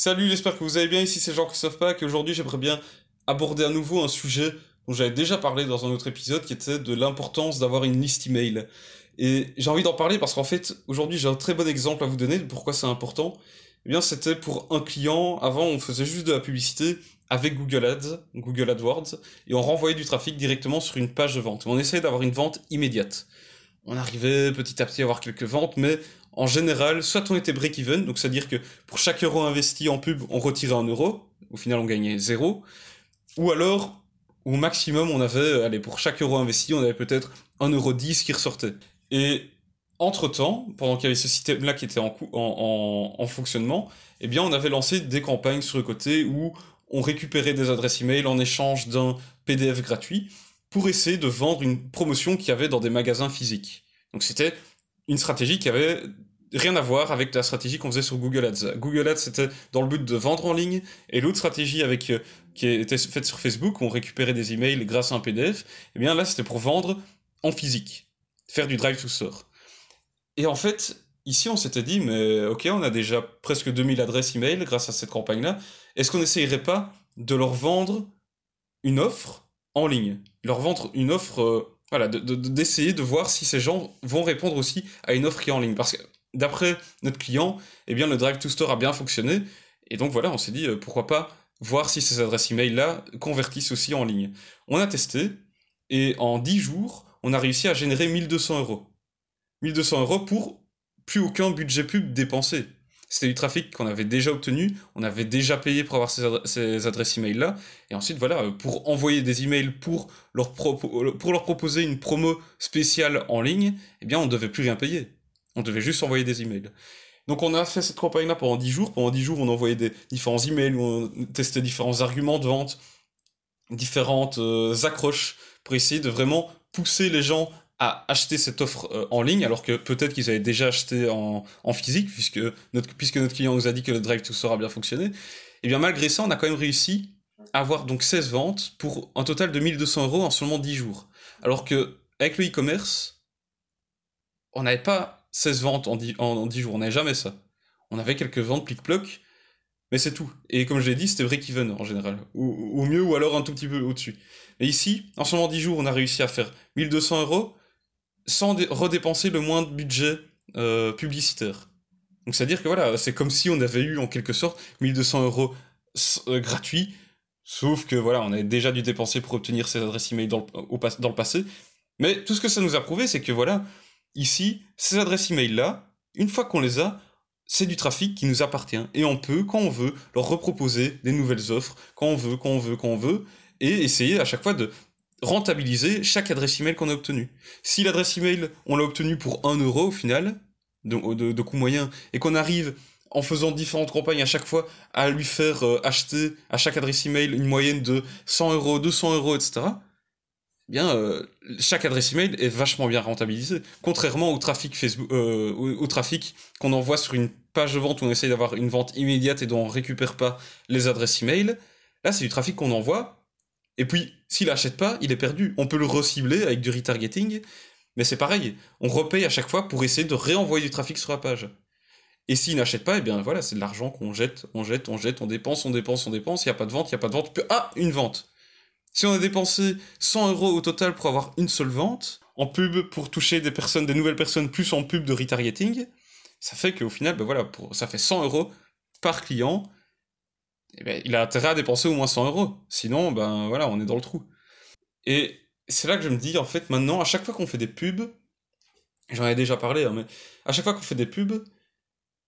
Salut, j'espère que vous allez bien. Ici c'est Jean-Christophe Pack et aujourd'hui j'aimerais bien aborder à nouveau un sujet dont j'avais déjà parlé dans un autre épisode qui était de l'importance d'avoir une liste email. Et j'ai envie d'en parler parce qu'en fait aujourd'hui j'ai un très bon exemple à vous donner de pourquoi c'est important. Eh bien c'était pour un client, avant on faisait juste de la publicité avec Google Ads, Google AdWords, et on renvoyait du trafic directement sur une page de vente. On essayait d'avoir une vente immédiate. On arrivait petit à petit à avoir quelques ventes, mais en général, soit on était break-even, donc c'est-à-dire que pour chaque euro investi en pub, on retirait un euro, au final on gagnait zéro, ou alors, au maximum, on avait, allez, pour chaque euro investi, on avait peut-être un euro 10 qui ressortait. Et entre-temps, pendant qu'il y avait ce système-là qui était en, en, en, fonctionnement, eh bien on avait lancé des campagnes sur le côté où on récupérait des adresses email en échange d'un PDF gratuit pour essayer de vendre une promotion qu'il y avait dans des magasins physiques. Donc c'était une stratégie qui avait rien à voir avec la stratégie qu'on faisait sur Google Ads. Google Ads, c'était dans le but de vendre en ligne, et l'autre stratégie avec, euh, qui était faite sur Facebook, où on récupérait des emails grâce à un PDF, eh bien là, c'était pour vendre en physique, faire du drive to store. Et en fait, ici, on s'était dit, mais ok, on a déjà presque 2000 adresses email grâce à cette campagne-là, est-ce qu'on n'essayerait pas de leur vendre une offre en ligne? Leur vendre une offre... Euh, voilà, d'essayer de, de, voir si ces gens vont répondre aussi à une offre qui est en ligne. Parce que d'après notre client, eh bien, le Drive to Store a bien fonctionné. Et donc voilà, on s'est dit, euh, pourquoi pas voir si ces adresses email-là convertissent aussi en ligne. On a testé, et en 10 jours, on a réussi à générer 1200 euros. 1200 euros pour plus aucun budget pub dépensé. C'était du trafic qu'on avait déjà obtenu, on avait déjà payé pour avoir ces, adresses email-là, et ensuite, voilà, euh, pour envoyer des emails pour leur, pour leur proposer une promo spéciale en ligne, eh bien, on ne devait plus rien payer. On devait juste envoyer des emails. Donc on a fait cette campagne-là pendant 10 jours. Pendant 10 jours, on envoyait des différents emails, où on testait différents arguments de vente, différentes euh, accroches, pour essayer de vraiment pousser les gens à acheter cette offre euh, en ligne, alors que peut-être qu'ils avaient déjà acheté en, physique, puisque notre, puisque notre client nous a dit que le Drive to Store a bien fonctionné. Et eh bien malgré ça, on a quand même réussi à avoir donc 16 ventes pour un total de 1200 euros en seulement 10 jours. Alors que avec le e-commerce, on n'avait pas 16 ventes en 10, en, jours. On n'avait jamais ça. On avait quelques ventes plic-ploc, mais c'est tout. Et comme je l'ai dit, c'était break-even en général. Ou, au mieux, ou alors un tout petit peu au-dessus. Et ici, en seulement 10 jours, on a réussi à faire 1200 euros sans redépenser le moins de budget euh, publicitaire. Donc c'est-à-dire que voilà, c'est comme si on avait eu en quelque sorte 1200 euros euh, gratuits, sauf que voilà, on avait déjà dû dépenser pour obtenir ces adresses email dans dans le passé. Mais tout ce que ça nous a prouvé, c'est que voilà, Ici, ces adresses email-là, une fois qu'on les a, c'est du trafic qui nous appartient. Et on peut, quand on veut, leur reproposer des nouvelles offres, quand on veut, quand on veut, quand on veut, et essayer à chaque fois de rentabiliser chaque adresse email qu'on a obtenue. Si l'adresse email, on l'a obtenue pour 1 euro au final, de, coût moyen, et qu'on arrive en faisant différentes campagnes à chaque fois à lui faire euh, acheter à chaque adresse email une moyenne de 100 euros, 200 euros, etc., bien euh, chaque adresse email est vachement bien rentabilisée. Contrairement au trafic Facebook, euh, au, trafic qu'on envoie sur une page de vente où on essaye d'avoir une vente immédiate et dont on récupère pas les adresses email. Là, c'est du trafic qu'on envoie. Et puis, s'il achète pas, il est perdu. On peut le recibler avec du retargeting, mais c'est pareil. On repaye à chaque fois pour essayer de réenvoyer du trafic sur la page. Et s'il n'achète pas, eh bien voilà, c'est de l'argent qu'on jette, on jette, on jette, on dépense, on dépense, on dépense. Il n'y a pas de vente, il n'y a pas de vente. Ah, une vente. Si on a dépensé 100 euros au total pour avoir une seule vente, en pub pour toucher des personnes, des nouvelles personnes, plus en pub de retargeting, ça fait qu'au final, ben voilà, ça fait 100 euros par client. Eh ben, il a intérêt à dépenser au moins 100 euros. Sinon, ben voilà, on est dans le trou. Et c'est là que je me dis, en fait, maintenant, à chaque fois qu'on fait des pubs, j'en ai déjà parlé, hein, mais à chaque fois qu'on fait des pubs,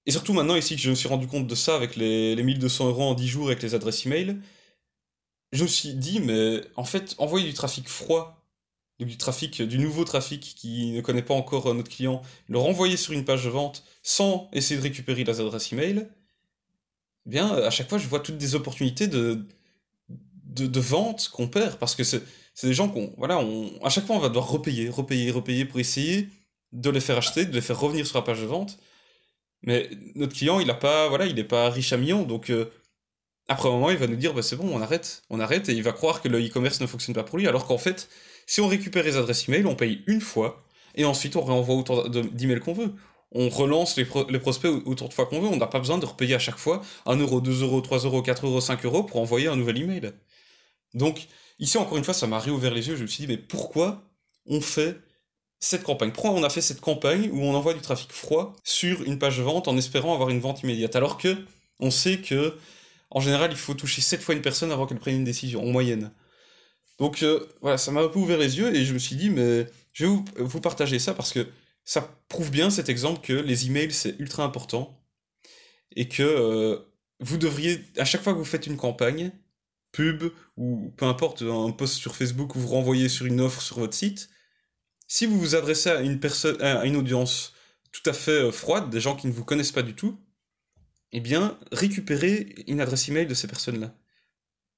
et surtout maintenant ici que je me suis rendu compte de ça avec les, les 1200 euros en 10 jours avec les adresses email, je me suis dit, mais en fait, envoyer du trafic froid, du trafic, du nouveau trafic qui ne connaît pas encore euh, notre client, le renvoyer sur une page de vente sans essayer de récupérer les adresses email, eh bien, à chaque fois, je vois toutes des opportunités de, de, vente qu'on perd parce que c'est des gens qu'on, voilà, on, à chaque fois, on va devoir repayer, repayer, repayer pour essayer de les faire acheter, de les faire revenir sur la page de vente. Mais notre client, il a pas, voilà, il n'est pas riche à millions, donc euh, après un moment, il va nous dire, bah, c'est bon, on arrête, on arrête, et il va croire que le e-commerce ne fonctionne pas pour lui, alors qu'en fait, si on récupère les adresses email, on paye une fois, et ensuite on réenvoie autant d'emails qu'on veut. on relance les, prospects autant de fois qu'on veut. On n'a pas besoin de repayer à chaque fois 1 euro, 2 euros, 3 euros, 4 euros, 5 euros pour envoyer un nouvel email. Donc, ici, encore une fois, ça m'a réouvert les yeux. Je me suis dit, mais pourquoi on fait cette campagne? Pourquoi on a fait cette campagne où on envoie du trafic froid sur une page vente en espérant avoir une vente immédiate? Alors que on sait que, en général, il faut toucher 7 fois une personne avant qu'elle prenne une décision, en moyenne. Donc, euh, voilà, ça m'a un peu ouvert les yeux et je me suis dit, mais je vais vous partager ça parce que ça prouve bien cet exemple que les emails c'est ultra important et que euh, vous devriez, à chaque fois que vous faites une campagne, pub ou peu importe, un post sur Facebook ou vous renvoyez sur une offre sur votre site, si vous vous adressez à une personne, à une audience tout à fait euh, froide, des gens qui ne vous connaissent pas du tout, eh bien, récupérez une adresse email de ces personnes-là.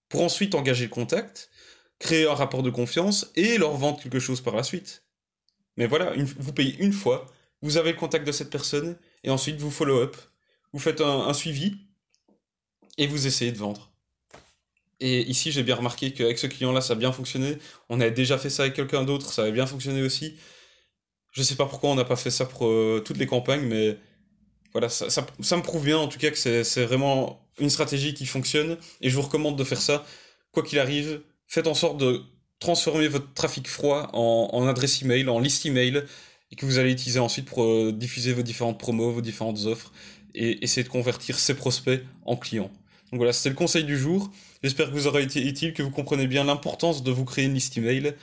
Pour ensuite engager le contact, créer un rapport de confiance et leur vendre quelque chose par la suite. Mais voilà, vous payez une fois, vous avez le contact de cette personne, et ensuite vous follow-up, vous faites un, suivi, et vous essayez de vendre. Et ici, j'ai bien remarqué qu'avec ce client-là, ça a bien fonctionné. On avait déjà fait ça avec quelqu'un d'autre, ça avait bien fonctionné aussi. Je sais pas pourquoi on n'a pas fait ça pour euh, toutes les campagnes, mais voilà, ça, ça, me prouve bien en tout cas que c'est vraiment une stratégie qui fonctionne. Et je vous recommande de faire ça. Quoi qu'il arrive, faites en sorte de transformer votre trafic froid en, adresse email, en liste email, et que vous allez utiliser ensuite pour euh, diffuser vos différentes promos, vos différentes offres, et essayer de convertir ces prospects en clients. Donc voilà, c'était le conseil du jour. J'espère que vous aura été utile, que vous comprenez bien l'importance de vous créer une liste email.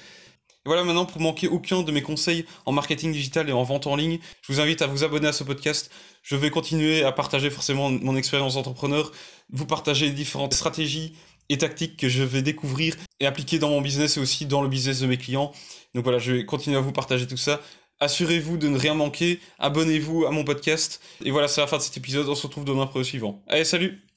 Voilà, maintenant, pour manquer aucun de mes conseils en marketing digital et en vente en ligne, je vous invite à vous abonner à ce podcast. Je vais continuer à partager forcément mon expérience d'entrepreneur, vous partager différentes stratégies, et tactiques que je vais découvrir et appliquer dans mon business et aussi dans le business de mes clients. Donc voilà, je vais continuer à vous partager tout ça. Assurez-vous de ne rien manquer, abonnez-vous à mon podcast. Et voilà, c'est la fin de cet épisode, on se retrouve demain pour le suivant. Allez, salut